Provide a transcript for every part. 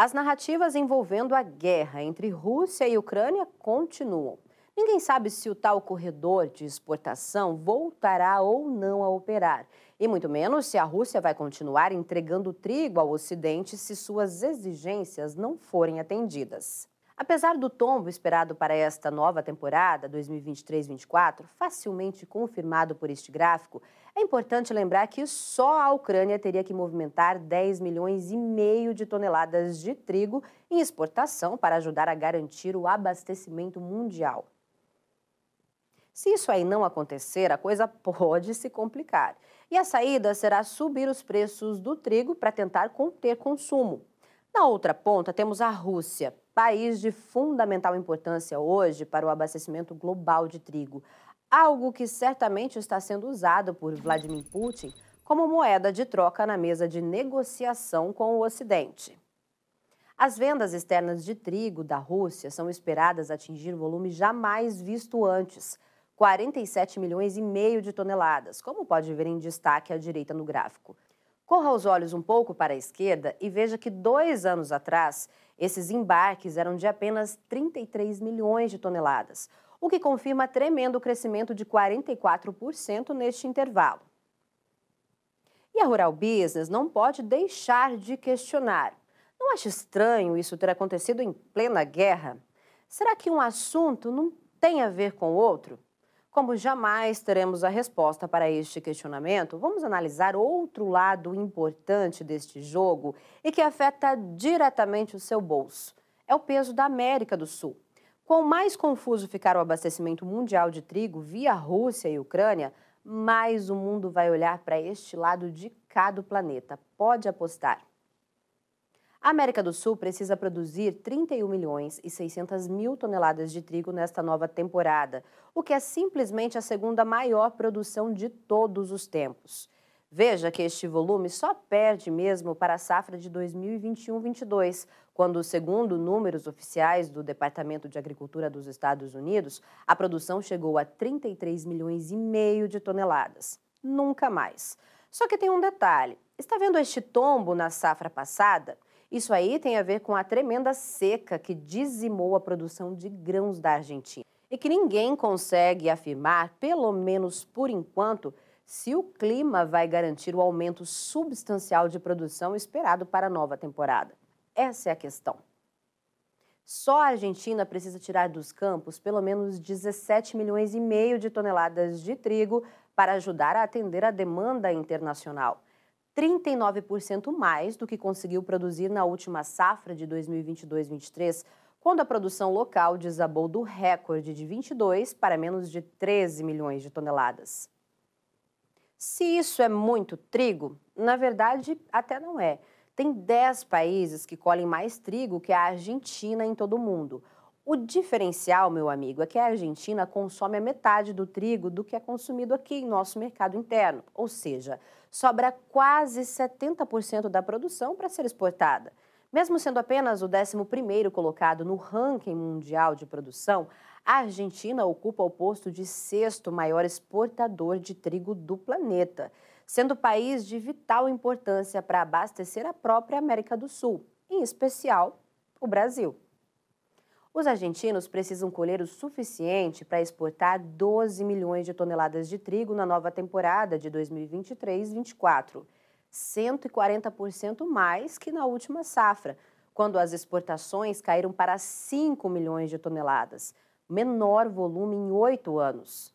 As narrativas envolvendo a guerra entre Rússia e Ucrânia continuam. Ninguém sabe se o tal corredor de exportação voltará ou não a operar, e muito menos se a Rússia vai continuar entregando trigo ao Ocidente se suas exigências não forem atendidas. Apesar do tombo esperado para esta nova temporada 2023-24, facilmente confirmado por este gráfico, é importante lembrar que só a Ucrânia teria que movimentar 10 milhões e meio de toneladas de trigo em exportação para ajudar a garantir o abastecimento mundial. Se isso aí não acontecer, a coisa pode se complicar. E a saída será subir os preços do trigo para tentar conter consumo. Na outra ponta, temos a Rússia, país de fundamental importância hoje para o abastecimento global de trigo, algo que certamente está sendo usado por Vladimir Putin como moeda de troca na mesa de negociação com o Ocidente. As vendas externas de trigo da Rússia são esperadas atingir volume jamais visto antes, 47 milhões e meio de toneladas, como pode ver em destaque à direita no gráfico. Corra os olhos um pouco para a esquerda e veja que dois anos atrás, esses embarques eram de apenas 33 milhões de toneladas, o que confirma tremendo crescimento de 44% neste intervalo. E a Rural Business não pode deixar de questionar. Não acha estranho isso ter acontecido em plena guerra? Será que um assunto não tem a ver com o outro? Como jamais teremos a resposta para este questionamento, vamos analisar outro lado importante deste jogo e que afeta diretamente o seu bolso. É o peso da América do Sul. Quanto mais confuso ficar o abastecimento mundial de trigo via Rússia e Ucrânia, mais o mundo vai olhar para este lado de cada planeta. Pode apostar. A América do Sul precisa produzir 31 milhões e 600 mil toneladas de trigo nesta nova temporada, o que é simplesmente a segunda maior produção de todos os tempos. Veja que este volume só perde mesmo para a safra de 2021-22, quando, segundo números oficiais do Departamento de Agricultura dos Estados Unidos, a produção chegou a 33 milhões e meio de toneladas. Nunca mais. Só que tem um detalhe: está vendo este tombo na safra passada? Isso aí tem a ver com a tremenda seca que dizimou a produção de grãos da Argentina. E que ninguém consegue afirmar, pelo menos por enquanto, se o clima vai garantir o aumento substancial de produção esperado para a nova temporada. Essa é a questão. Só a Argentina precisa tirar dos campos pelo menos 17 milhões e meio de toneladas de trigo para ajudar a atender a demanda internacional. 39% mais do que conseguiu produzir na última safra de 2022-23, quando a produção local desabou do recorde de 22 para menos de 13 milhões de toneladas. Se isso é muito trigo, na verdade até não é. Tem 10 países que colhem mais trigo que a Argentina em todo o mundo. O diferencial, meu amigo, é que a Argentina consome a metade do trigo do que é consumido aqui em nosso mercado interno, ou seja, sobra quase 70% da produção para ser exportada. Mesmo sendo apenas o 11º colocado no ranking mundial de produção, a Argentina ocupa o posto de sexto maior exportador de trigo do planeta, sendo país de vital importância para abastecer a própria América do Sul, em especial o Brasil. Os argentinos precisam colher o suficiente para exportar 12 milhões de toneladas de trigo na nova temporada de 2023-24, 140% mais que na última safra, quando as exportações caíram para 5 milhões de toneladas, menor volume em oito anos.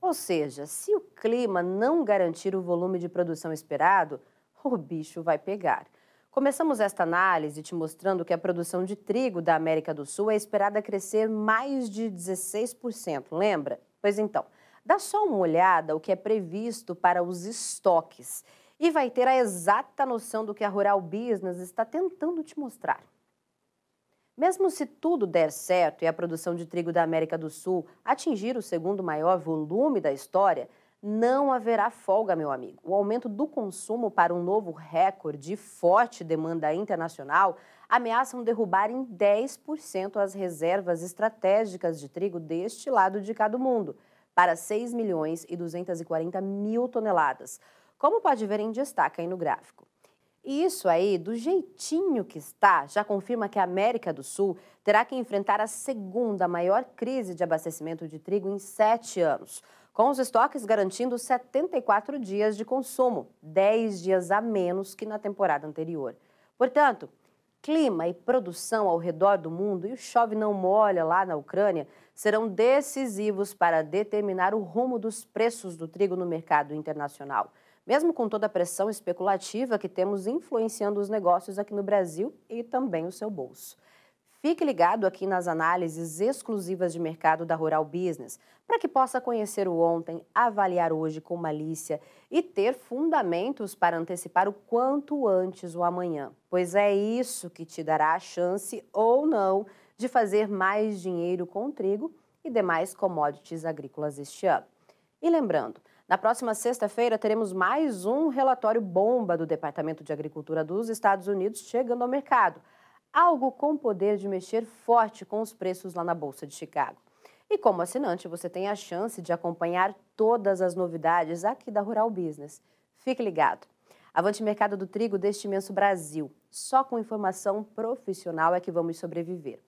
Ou seja, se o clima não garantir o volume de produção esperado, o bicho vai pegar. Começamos esta análise te mostrando que a produção de trigo da América do Sul é esperada crescer mais de 16%, lembra? Pois então, dá só uma olhada o que é previsto para os estoques e vai ter a exata noção do que a Rural Business está tentando te mostrar. Mesmo se tudo der certo e a produção de trigo da América do Sul atingir o segundo maior volume da história, não haverá folga, meu amigo. O aumento do consumo para um novo recorde e forte demanda internacional ameaçam derrubar em 10% as reservas estratégicas de trigo deste lado de cada mundo, para 6 milhões e 240 mil toneladas, como pode ver em destaque aí no gráfico. E isso aí, do jeitinho que está, já confirma que a América do Sul terá que enfrentar a segunda maior crise de abastecimento de trigo em sete anos, com os estoques garantindo 74 dias de consumo, 10 dias a menos que na temporada anterior. Portanto, clima e produção ao redor do mundo e o chove não molha lá na Ucrânia serão decisivos para determinar o rumo dos preços do trigo no mercado internacional, mesmo com toda a pressão especulativa que temos influenciando os negócios aqui no Brasil e também o seu bolso. Fique ligado aqui nas análises exclusivas de mercado da Rural Business, para que possa conhecer o ontem, avaliar hoje com malícia e ter fundamentos para antecipar o quanto antes o amanhã, pois é isso que te dará a chance ou não de fazer mais dinheiro com trigo e demais commodities agrícolas este ano. E lembrando, na próxima sexta-feira teremos mais um relatório bomba do Departamento de Agricultura dos Estados Unidos chegando ao mercado algo com poder de mexer forte com os preços lá na Bolsa de Chicago. E como assinante, você tem a chance de acompanhar todas as novidades aqui da Rural Business. Fique ligado. Avante Mercado do Trigo deste imenso Brasil. Só com informação profissional é que vamos sobreviver.